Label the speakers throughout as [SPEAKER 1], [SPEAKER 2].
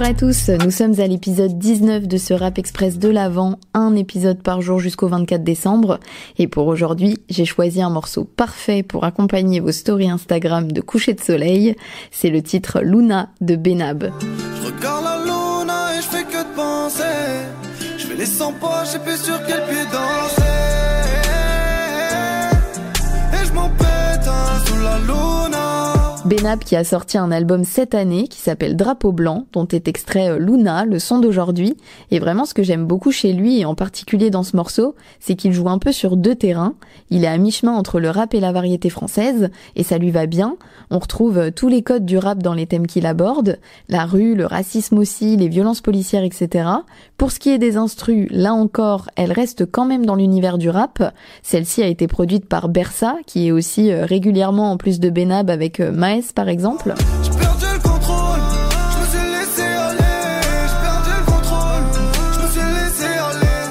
[SPEAKER 1] Bonjour à tous, nous sommes à l'épisode 19 de ce Rap Express de l'Avent, un épisode par jour jusqu'au 24 décembre. Et pour aujourd'hui, j'ai choisi un morceau parfait pour accompagner vos stories Instagram de coucher de soleil. C'est le titre Luna de Benab.
[SPEAKER 2] Je regarde la luna et je fais que de penser. Je fais les 100 pas, je sais plus sur quel pied danser.
[SPEAKER 1] Benab qui a sorti un album cette année qui s'appelle Drapeau blanc, dont est extrait euh, Luna, le son d'aujourd'hui. Et vraiment ce que j'aime beaucoup chez lui, et en particulier dans ce morceau, c'est qu'il joue un peu sur deux terrains. Il est à mi-chemin entre le rap et la variété française, et ça lui va bien. On retrouve euh, tous les codes du rap dans les thèmes qu'il aborde, la rue, le racisme aussi, les violences policières, etc. Pour ce qui est des instrus, là encore, elle reste quand même dans l'univers du rap. Celle-ci a été produite par Bersa, qui est aussi euh, régulièrement en plus de Benab avec Maes par exemple.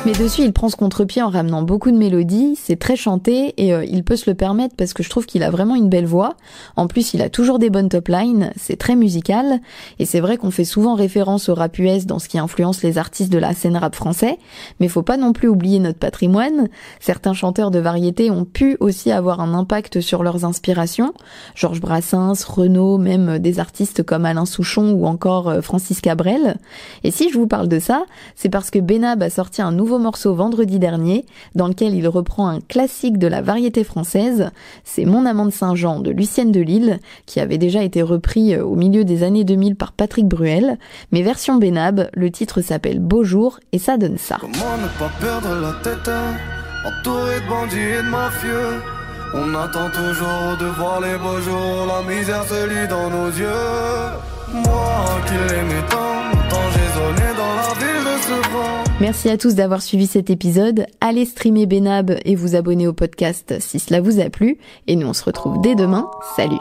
[SPEAKER 1] Mais dessus, il prend ce contre-pied en ramenant beaucoup de mélodies, c'est très chanté et euh, il peut se le permettre parce que je trouve qu'il a vraiment une belle voix. En plus, il a toujours des bonnes top lines, c'est très musical et c'est vrai qu'on fait souvent référence au rap US dans ce qui influence les artistes de la scène rap français, mais faut pas non plus oublier notre patrimoine. Certains chanteurs de variété ont pu aussi avoir un impact sur leurs inspirations, Georges Brassens, Renaud, même des artistes comme Alain Souchon ou encore euh, Francis Cabrel. Et si je vous parle de ça, c'est parce que Benab a sorti un nouveau morceau vendredi dernier dans lequel il reprend un classique de la variété française. C'est Mon amant de Saint-Jean de Lucienne de Lille qui avait déjà été repris euh, au milieu des années 2000 par Patrick Bruel. Mais version Benab, le titre s'appelle Beau jour et ça donne ça.
[SPEAKER 2] Comment ne pas perdre la tête hein, Entouré de bandits et de mafieux? On attend toujours de voir les beaux jours La misère se lit dans nos yeux
[SPEAKER 1] Merci à tous d'avoir suivi cet épisode. Allez streamer Benab et vous abonner au podcast si cela vous a plu. Et nous on se retrouve dès demain. Salut